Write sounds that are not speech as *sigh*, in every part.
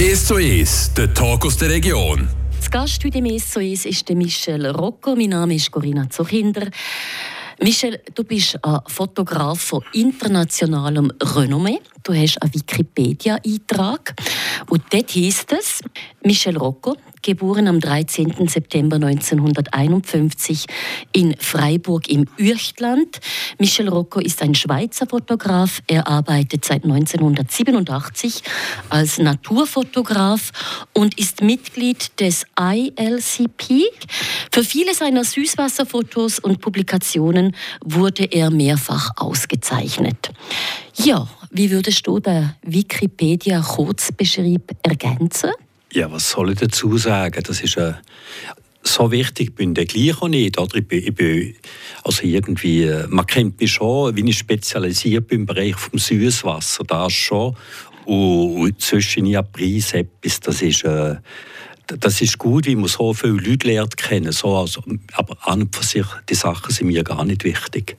1 zu 1, der Talk aus der Region. Das Gast heute im 1 zu 1 ist Michel Rocco. Mein Name ist Corinna Zuchinder. Michel, du bist ein Fotograf von internationalem Renommee. Du hast einen Wikipedia-Eintrag. Und dort heisst es, Michel Rocco, geboren am 13. September 1951 in Freiburg im Üechtland. Michel Rocco ist ein Schweizer Fotograf. Er arbeitet seit 1987 als Naturfotograf und ist Mitglied des ILCP. Für viele seiner Süßwasserfotos und Publikationen wurde er mehrfach ausgezeichnet. Ja, wie würdest du den Wikipedia-Kurzbeschrieb ergänzen? Ja, was soll ich dazu sagen? Das ist äh, so wichtig, bin der gleich auch nicht. Oder? Ich bin, ich bin, also irgendwie, äh, man kennt mich schon, wie ich spezialisiert bin im Bereich vom Süßwasser, das schon. Und, und zwischen ja Preis etwas, das ist, äh, das ist gut, wie man so viele Leute lernt kennen. So, also, aber an und für sich, die Sachen sind mir gar nicht wichtig.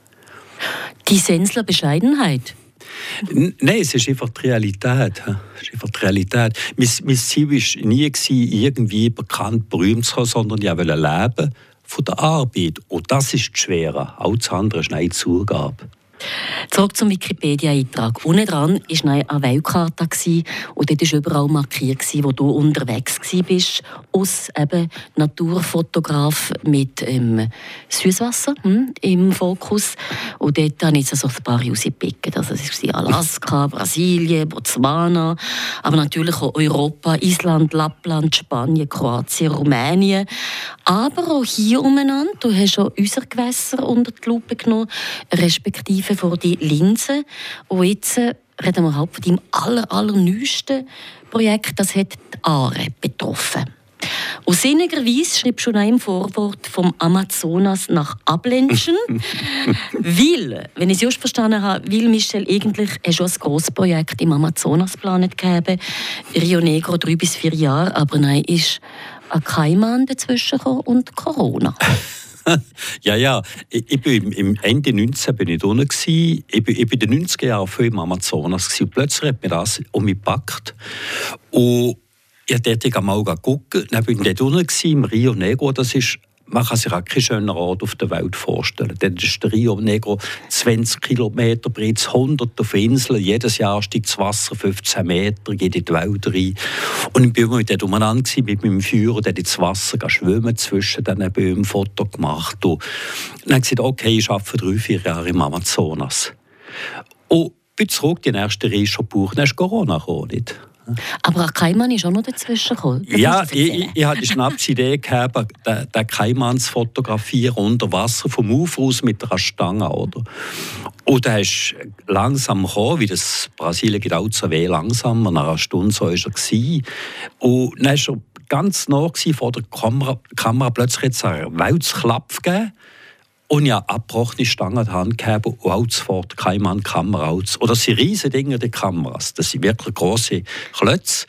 Die Sensler Bescheidenheit. Nein, es ist einfach die Realität. Es ist einfach die Realität. Mein, mein Ziel war nie, irgendwie bekannt, berühmt zu sein, sondern ich wollte leben von der Arbeit. Und das ist das Schwere. Alles andere ist eine Zugabe. Zurück zum Wikipedia-Eintrag. Unten dran war eine Weltkarte und dort war überall markiert, wo du unterwegs warst, aus eben Naturfotograf mit ähm, Süßwasser hm, im Fokus. Und dort habe ich also ein paar rausgepickt. Also es war Alaska, *laughs* Brasilien, Botswana, aber natürlich auch Europa, Island, Lappland, Spanien, Kroatien, Rumänien. Aber auch hier umeinander, du hast auch unsere Gewässer unter die Lupe genommen, respektive vor die Linse. Und jetzt äh, reden wir halt von deinem aller, allerneuesten Projekt, das hat die Aare betroffen. Und sinnigerweise schreibst du noch im Vorwort vom Amazonas nach Ablenchen. *laughs* weil, wenn ich es just verstanden habe, will Michel eigentlich schon ein grosses Projekt im Amazonas geplant haben. Rio Negro drei bis vier Jahre, aber nein, ist ein Kaiman dazwischen und Corona. *laughs* *laughs* ja, ja. Ich, ich bin im Ende 19 bin ich unten Ich bin, ich bin in den 90er Jahren viel im Amazonas gewesen. Und plötzlich hat mir das um mich gepackt. Und ich durfte mal gucken. Dann bin ich dort unten im Rio Negro. Das ist man kann sich auch keinen schönen Ort auf der Welt vorstellen. Dann ist der Rio Negro 20 Kilometer breit, 100 auf Inseln. Jedes Jahr steigt das Wasser 15 Meter, geht in die Wälder rein. Und ich war dort umeinander mit meinem Führer, der ins Wasser schwimmen zwischen diesen Bäumen, Foto gemacht. Und dann habe ich gesagt, okay, ich arbeite drei, vier Jahre im Amazonas. Und bin zurück, die erste Reise schon gebucht, dann ist Corona gekommen. Nicht? Aber ein Kaiman ist auch noch dazwischen gekommen. Ja, ich, ich, ich hatte die Schnapsidee *laughs* gehabt, den, den Kaiman zu fotografieren unter Wasser vom Ufer aus mit einer Stange. Oder? Und er ist langsam gekommen, wie das Brasilien geht auch so weh langsam. Nach einer Stunde so war er. Und dann war er ganz nah vor der Kamera. Kamera plötzlich es einen Weltsklapp gegeben. Und ja, abgebrochene Stangen Hand gehabt und auch sofort kein Mann Kamera aus. Oder das sind riesige Dinge, die Kameras. Das sind wirklich große Klötze.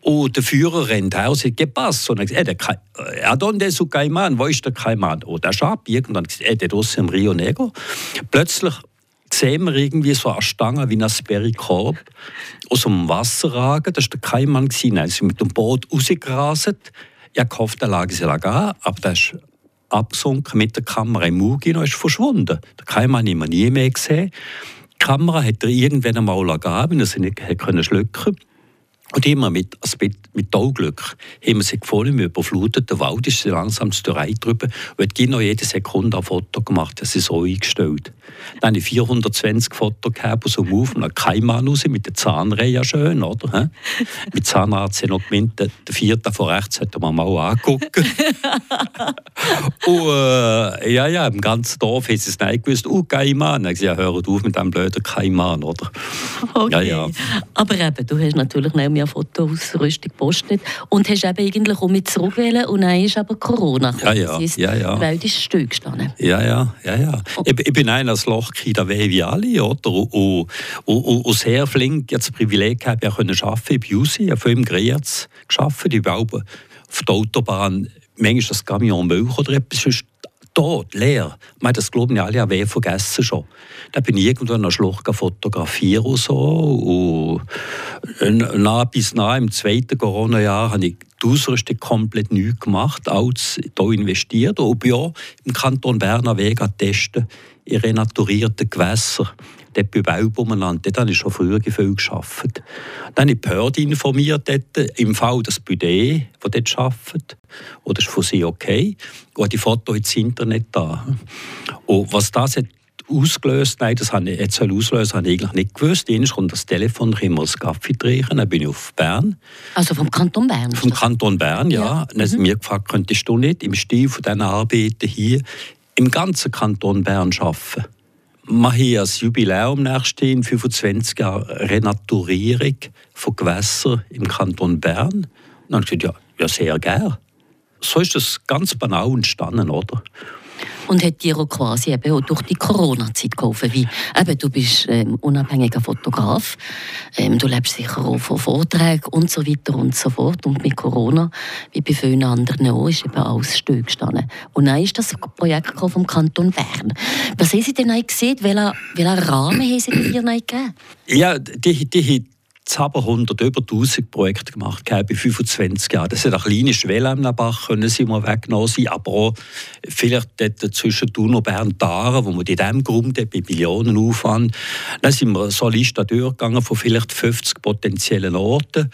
Und der Führer rennt aus und sagt, was? Und er sagt, äh, ¿Adonde es Caiman? Wo ist der der ist abbiegt. Und dann sagt er, der draussen im Rio Negro. Plötzlich sehen wir irgendwie so eine Stange wie ein Sperrikorb aus dem Wasser ragen. Das war der Caiman. Er ist mit dem Boot rausgerastet. Ich hoffe, der lag sie lag an, aber der ist abgesunken mit der Kamera im Mugino, ist verschwunden. Der Keimann haben wir nie mehr gesehen. Die Kamera hat er irgendwann einmal gegeben, er nicht schlucken konnte. Und immer mit, also mit, mit Auglück haben wir sie gefunden, wir überflutet den Wald, ist sie langsam zu der Reihe drüber und hat noch jede Sekunde ein Foto gemacht, das ist so eingestellt. Dann habe ich 420 Fotos gehabt, so Move, und kein Mann raus, mit der Zahnreihe schön, oder? mit Zahnarzt noch gemeint, der vierte von rechts hätte man mal angucken. *laughs* und äh, ja, ja, im ganzen Dorf hat es nicht gewusst, oh, kein Mann. Dann habe ich gesagt, ja, hört auf mit dem blöden kein Mann, oder? Okay. Ja, ja. Aber eben, du hast natürlich nicht mehr ja Fotoausrüstung gepostet und hast eben eigentlich auch mit zurückwählen und dann ist aber Corona Ja, ja, ja, ja. Die Welt ist still gestanden. Ja, ja, ja, ja. Ich, ich bin einer als Lochkind, wie alle, oder? Und, und, und, und sehr flink, jetzt das Privileg gehabt, ich konnte arbeiten, bin raus, ich habe viel im Greiz gearbeitet, ich war auf der Autobahn, manchmal das Camion Milch oder etwas, tot, leer. Man das glauben ja alle an weh vergessen schon. Da bin ich irgendwo in einer Schlucht fotografieren und so. Und nah bis nah im zweiten Corona-Jahr habe ich die Ausrüstung komplett neu gemacht, alles hier investiert und bin auch im Kanton Bern Weg testen in renaturierten Gewässern dort bei Wölb umeinander. Dort habe ich schon früher viel gearbeitet. Dann habe ich Behörde informiert, dort, im Fall das Budget, das dort arbeitet. Und das ist für sie okay. Und die Fotos ins Internet da. Und was das hat ausgelöst, nein, das habe ich jetzt auslösen, habe ich eigentlich nicht gewusst. Eines kommt das Telefon, ich muss Kaffee trinken, dann bin ich auf Bern. Also vom Kanton Bern? Vom Kanton Bern, ja. ja. Dann haben mhm. mir gefragt, könntest du nicht im Stil von diesen Arbeiten hier im ganzen Kanton Bern arbeiten? Wir haben ein Jubiläum nächstes 25 Jahre Renaturierung von Gewässern im Kanton Bern. Und dann habe ich gesagt, ja, ja sehr gerne. So ist das ganz banal entstanden, oder? Und hat dir quasi eben auch durch die Corona-Zeit geholfen. Wie, eben, du bist ähm, unabhängiger Fotograf, ähm, du lebst sicher auch von Vorträgen und so weiter und so fort. Und mit Corona, wie bei vielen anderen auch, ist eben alles still gestanden. Und dann ist das Projekt vom Kanton Bern. Was haben Sie denn gesehen? Welchen Rahmen haben Sie dir gegeben? Ja, die, die, aber 100, über 1000 Projekte gemacht bei 25 Jahren. Das sind auch kleine Schwellen am Bach, können sie mal weggenommen sein, aber auch vielleicht dort zwischen Thun und Bern Taren, wo man in diesem Grund bei Millionen Aufwand, dann sind wir so eine Liste durchgegangen von vielleicht 50 potenziellen Orten.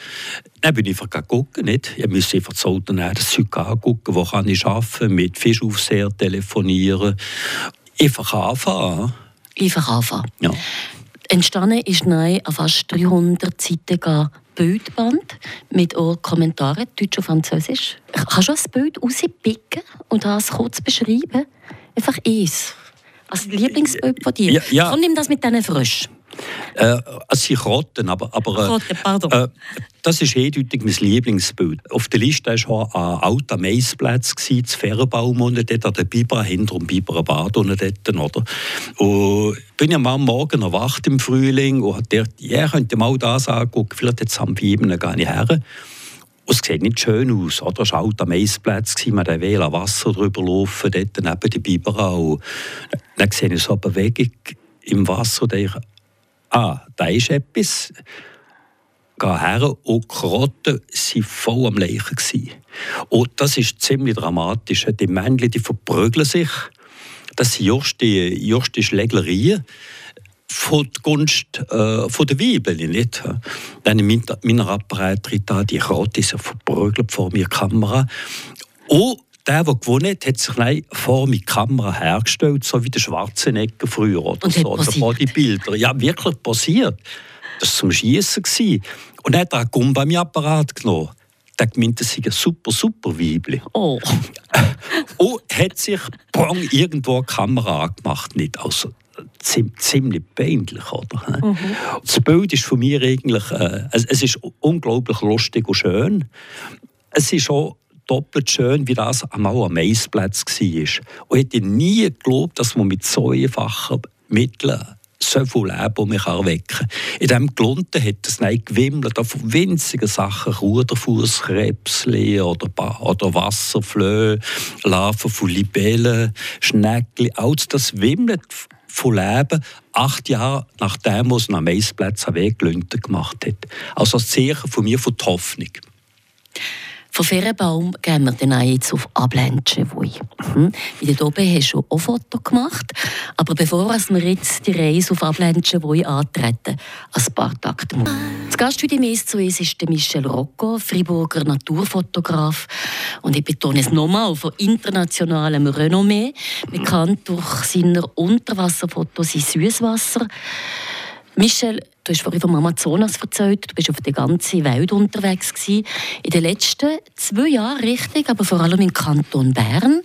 Dann bin ich einfach gucken, nicht? Ich muss einfach zu Auto nehmen, das Zeug angucken, wo kann ich arbeiten, mit Fischaufseher telefonieren. Einfach anfangen. Einfach anfangen. Ja. Entstanden ist neu ein fast 300 Seiten Bildband mit auch Kommentaren, Deutsch und Französisch. Kannst du ein Bild rauspicken und das kurz beschreiben? Einfach eins. Als Lieblingsbild von dir. Ja, ja. Und nimm das mit diesen Fröschen. Äh, es sind Rotten, aber, aber äh, Rotte, pardon. Äh, das ist eindeutig mein Lieblingsbild. Auf der Liste war ein alter Maisplatz, das Fährbaum unten dort an der Biber, hinter dem Biberer Bad unten dort, oder? Und bin ja mal am Morgen erwacht im Frühling und hat gedacht, ja, könnte mal das angucken, vielleicht jetzt am Bieben gar nicht her. Und es sieht nicht schön aus. Oder? Es war ein alter Maisplatz, man konnte Wasser drüber laufen, dort neben der Biber. Dann sehe ich so eine Bewegung im Wasser und denke, ah, da ist etwas. Geh her und die Karotten waren voll am Leichen. Und das ist ziemlich dramatisch. Die Männchen die verprügeln sich. Das sind just die, just die von der Gunst äh, von der Weibel, nicht? Dann in meiner Apparat tritt da die Karotte ist verprügelt vor mir Kamera. Und der, der gewonnen hat, hat sich vor mir die Kamera hergestellt, so wie der Schwarzenegger früher oder und so, oder Bodybuilder. Ja, wirklich passiert. Das war zum Schießen. Und dann hat er einen Gumbami-Apparat genommen. Der gemeint, das sei ein super, super Weibli. Oh. *laughs* und hat sich Brong irgendwo eine Kamera angemacht. Nicht. Also, ziemlich peinlich, oder? Mhm. Das Bild ist von mir eigentlich, äh, es, es, ist unglaublich lustig und schön. Es ist auch doppelt schön, wie das einmal am Maisplatz war. Und hätte nie geglaubt, dass man mit so einfachen Mitteln so viel Leben mich erwecken kann. In diesem Glunten hat es gewimmelt von winzigen Sachen, Ruderfußkrebsli oder, oder Wasserflöhe, Larven von Libellen, Schneckli, alles das wimmelt von Leben, acht Jahre nachdem es am Maisplatz Weg gemacht hat. Also das Zeichen von mir von der Hoffnung. Von Ferienbaum gehen wir dann jetzt auf Ablentsche-Wui. Mhm. Dort oben hast du auch ein Foto gemacht. Aber bevor wir jetzt die Reise auf Ablentsche-Wui antreten, ein paar Takte. Das Gast heute im uns ist Michel Rocco, Friburger Naturfotograf. Und ich betone es nochmal, von internationalem Renommee, bekannt durch seine Unterwasserfotos in Süßwasser. Michel, du hast vorhin vom Amazonas erzählt, du bist auf der ganzen Welt unterwegs gewesen. In den letzten zwei Jahren richtig, aber vor allem im Kanton Bern.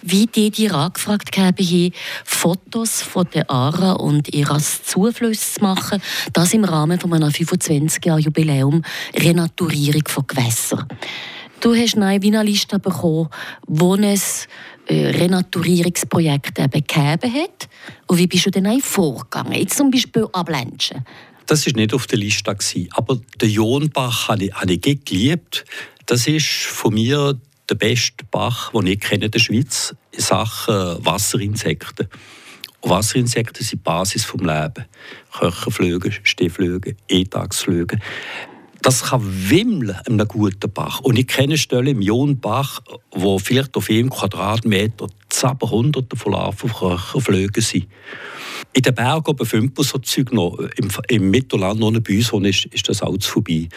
Wie die dir angefragt haben, Fotos von der Ara und ihrer Zuflüsse zu machen, das im Rahmen von einem 25-Jahr-Jubiläum Renaturierung von Gewässern. Du hast eine Liste bekommen, wo es äh, Renaturierungsprojekte eben gegeben hat. Und wie bist du denn vorgegangen? Jetzt zum Beispiel Ablenschen. Das war nicht auf der Liste. Aber den Jonbach habe ich, habe ich geliebt. Das ist von mir der beste Bach, den ich in der Schweiz. in Sachen Wasserinsekten. Und Wasserinsekten sind die Basis des Lebens. Köchenflüge, Stehflüge, Etagsflüge. Das kann wimmeln in einem guten Bach. Und ich kenne Stellen im Jonbach, wo vielleicht auf einem Quadratmeter zappen Hunderte von Larven Köchenflügen sind. In den Bergen oben findet man so Zeug noch. Im, im Mittelland, noch bei uns ist, ist das alles vorbei.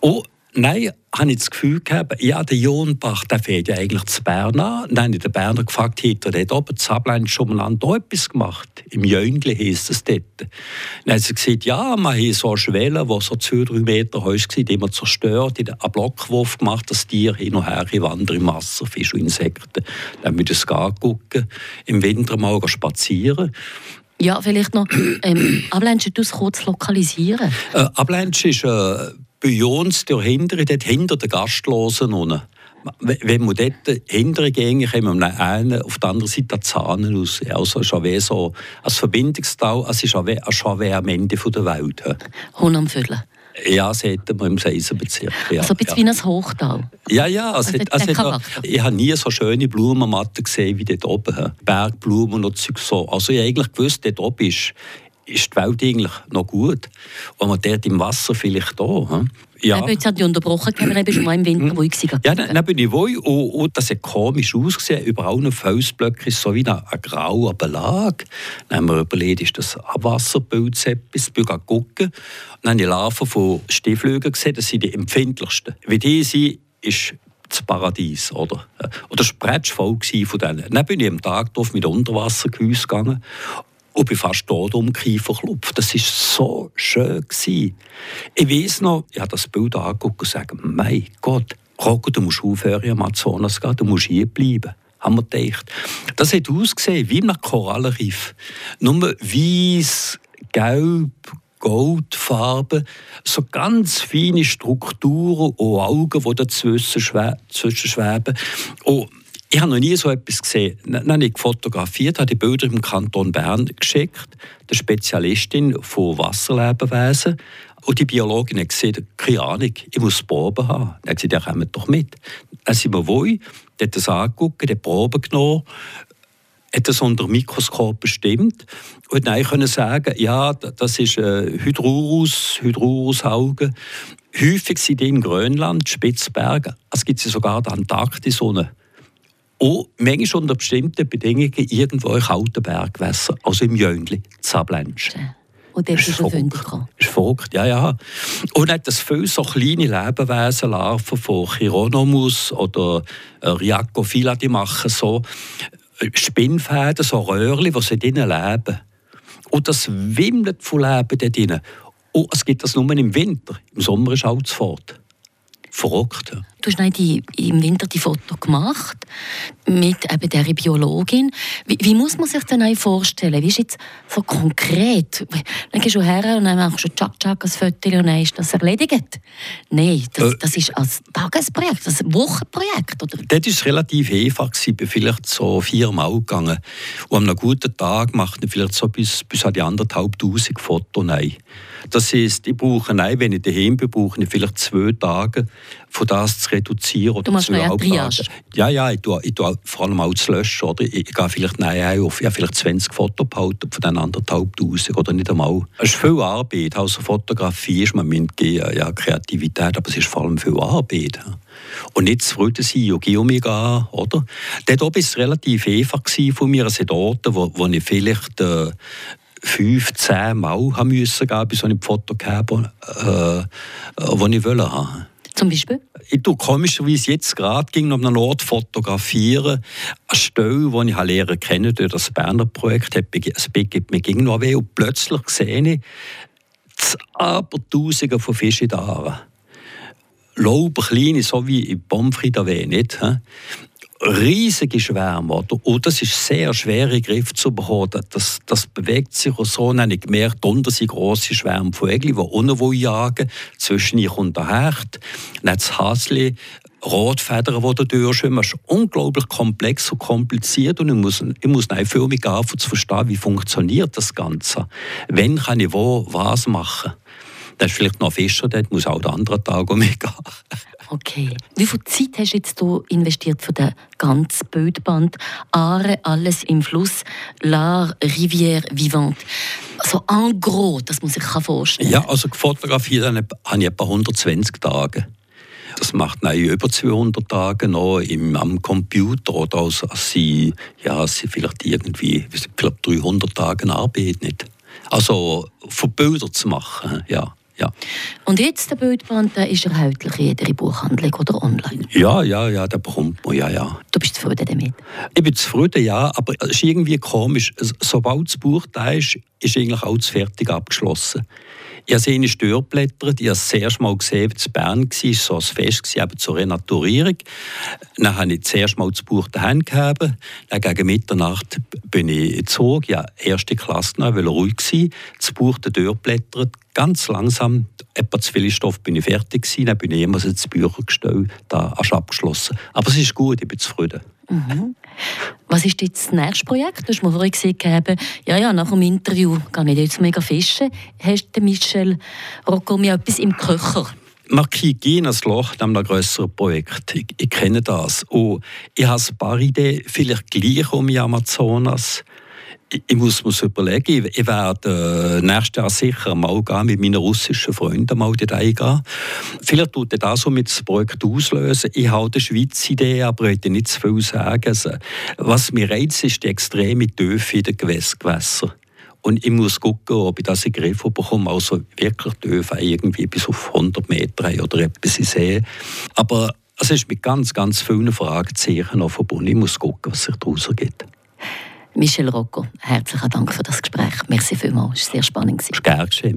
Und Nein, habe ich das Gefühl gehabt, ja, der Jonbach, der fährt ja eigentlich zu Bern an. Dann habe ich den Berner gefragt, hat er dort oben zu Ablein schon mal da etwas gemacht? Im Jöngli heisst es dort. Dann hat sie gesagt, ja, man hat so eine Schwelle, die so zwei, drei Meter hoch war, die man zerstört, in einen Blockwurf gemacht, das Tier hin und her wandern im Wasser, Fische und Insekten. Dann müssen wir es gucken, im Winter mal spazieren. Ja, vielleicht noch, *clears throat* ähm, Ablensch, du kurz lokalisieren? Äh, Ablensch ist äh, bei uns dahinter, dort hinter den Gastlosen unten. Wenn man dort hinterher gehen, kommen wir einen auf der anderen Seite Zahnen raus. Also es ist so ein Verbindungstal, es ist schon am Ende der Welt. Hund am Viertel. Ja, das hätten wir im Seisenbezirk. Ja, also ein bisschen ja. wie ein Hochtal. Ja, ja. Also, also, also, ich habe nie so schöne Blumenmatten gesehen wie dort oben. Bergblumen und so. Also ich habe eigentlich gewusst, dort oben ist, ist die Welt eigentlich noch gut. Und man dort im Wasser vielleicht. Hm? Ja. Eben, jetzt hat die unterbrochen, aber eben schon mal im Winter ruhig gewesen. Ja, dann, dann bin ich wohl und, und das hat komisch ausgesehen. Überall noch Felsblöcke ist so wie ein, ein grauer Belag. Dann haben wir überlegt, ist das Abwasserbild etwas? Ich bin gucken. dann habe ich Larven von Stieflügen gesehen, das sind die empfindlichsten. Wie die sind, ist das Paradies, oder? Oder Spretsch voll von denen. Dann bin ich am Tag mit Unterwassergehäuse gegangen und bin fast tot um Kiefer klopft. Das war so schön. Gewesen. Ich weiß noch, ich habe das Bild angeguckt und gesagt, mein Gott, Rocco, du musst aufhören, im Amazonas gehen, du musst hier bleiben. Haben wir gedacht. Das hat ausgesehen wie ein Korallenriff. Nur weiß, gelb, Goldfarbe, so ganz feine Strukturen und Augen, die dazwischen schweben. Und ich habe noch nie so etwas gesehen. Dann habe ich fotografiert, habe die Bilder im Kanton Bern geschickt, der Spezialistin von Wasserlebewesen. Und die Biologin hat gesagt, keine Ahnung, ich muss Proben haben. Dann hat gesagt, ja, kommt doch mit. Dann sind wir wohl, die hat das angeguckt, die Proben genommen, hat das unter dem Mikroskop bestimmt und dann können sagen, ja, das ist äh, Hydrurus, Hydrurus-Auge. Häufig sind die in Grönland, Spitzbergen, es gibt sie sogar in der Antarktis. Unten und manchmal unter bestimmten Bedingungen irgendwo in kalten Bergwässern, also im Jöngli, Zablensch. Und dort ist, ist verrückt. Ist verrückt, ja, ja. Und hat das viele so kleine Lebewesen, Larven von Chironomus oder äh, Rhiacophila, die machen so äh, Spinnfäden, so Röhrchen, die sie drinnen leben. Und das wimmelt von Leben dort drinnen. Und es gibt das nur im Winter. Im Sommer ist alles fort verrückt. Du hast die, im Winter die Foto gemacht mit eben der Biologin. Wie, wie, muss man sich das vorstellen? Wie ist jetzt so konkret? Dann gehst du her und dann machst du tschack, tschack, ein Foto und dann ist das erledigt. Nein, das, äh, das ist ein Tagesprojekt, ein Wochenprojekt. Oder? Das war relativ einfach. Ich bin vielleicht so viermal gegangen. Und an einem guten Tag macht man vielleicht so bis, bis an die anderthalbtausend Fotos. Das heisst, ich brauche, nein, wenn ich daheim bin, brauche ich vielleicht zwei Tage, von das zu reduzieren. Oder du machst eine Triage? Ja, ja, ich tue, ich tue vor allem auch zu löschen. Oder? Ich, ich gehe vielleicht nein, auf ja, vielleicht 20 Fotos behalten von den anderthalbtausend oder nicht einmal. Es ist viel Arbeit. Also Fotografie ist man mit ja, Kreativität, aber es ist vor allem viel Arbeit. Und nicht zufrieden sein und gehen gehen, oder? Dort war es relativ einfach von mir. Es sind Orte, wo, wo ich vielleicht äh, fünf, zehn Mal haben müssen gehen, bis ich ein Foto habe, äh, das ich wollte haben. Zum Beispiel? Ich tue komischerweise jetzt gerade ging an einem Ort fotografieren, eine Stelle, die ich lernen kennen durch das Berner Projekt, es begibt mir ging noch weh und plötzlich sehe ich aber Tausende von Fischen da. Lauben, kleine, so wie in Pomfrit nicht riesige Schwärme. Oder? Und das ist sehr schwer in Griff zu bekommen. Das, das bewegt sich auch so. Dann habe ich gemerkt, unter sind grosse Schwärme von Ägeln, die unten jagen Zwischen ihnen kommt der Hecht. Dann das Hasli, Rotfedern, die da durchschwimmen. Das ist unglaublich komplex und kompliziert. Und ich muss, ich muss für mich anfangen zu verstehen, wie funktioniert das Ganze. Wann kann ich wo was machen? Da ist vielleicht noch Fischer dort, muss auch den anderen Tag mitgehen. Okay. Wie viel Zeit hast du jetzt hier investiert für den ganzen Bildband «Aare, alles im Fluss, La Rivière Vivante»? Also en gros, das muss ich mir vorstellen. Ja, also fotografiert habe ich etwa 120 Tage. Das macht nein, über 200 Tage noch im, am Computer oder also, sie, ja, sie vielleicht irgendwie vielleicht 300 Tage Arbeit nicht. Also von Bildern zu machen, ja. Ja. Und jetzt der Bildband, der ist erhältlich in jeder Buchhandlung oder online? Ja, ja, ja, den bekommt man, ja, ja. Du bist zufrieden damit? Ich bin zufrieden, ja, aber es ist irgendwie komisch. Sobald das Buch da ist, ist eigentlich alles fertig abgeschlossen. Ich habe Störblätter, die ich das erste Mal gesehen habe, in Bern war, so ein Fest eben zur Renaturierung. Dann habe ich das erste Mal das Buch daheim gehabt. Dann gegen Mitternacht bin ich gezogen, ja, erste Klasse noch, weil ruhig war. Das Buch der Dörrblätter, ganz langsam, etwa zu viel Stoff bin ich fertig gewesen, dann bin ich immer ins Bücher gestellt, da hast abgeschlossen. Aber es ist gut, ich bin zufrieden. Mhm. Was ist jetzt das nächste Projekt? Du hast mir vorhin gesagt, ja, ja, nach dem Interview gehe ich jetzt mega fischen. Hast du Michel Rocco mir etwas im Köcher? Marquis gehen als Loch nach einem größeren Projekt. Ich, ich, kenne das. Und ich habe ein paar Ideen, vielleicht gleich um die Amazonas ich muss mir überlegen, ich werde äh, nächstes Jahr sicher mal gehen, mit meinen russischen Freunden mal dort eingehen. Vielleicht tut das so mit dem Projekt auslösen. Ich habe die Schweiz Idee, aber ich nicht zu viel sagen. Also, was mir reizt, ist die extreme Tiefe in den Gewässern. Und ich muss gucken, ob ich das in den Griff bekomme. Also wirklich Tiefe irgendwie bis auf 100 Meter oder etwas ich sehe. Aber es ist mit ganz, ganz vielen Fragezeichen noch verbunden. Ich muss gucken, was sich daraus ergibt. Michel Rocco, herzlichen Dank für das Gespräch. Merci vielmals, es war sehr spannend. Gerne geschehen.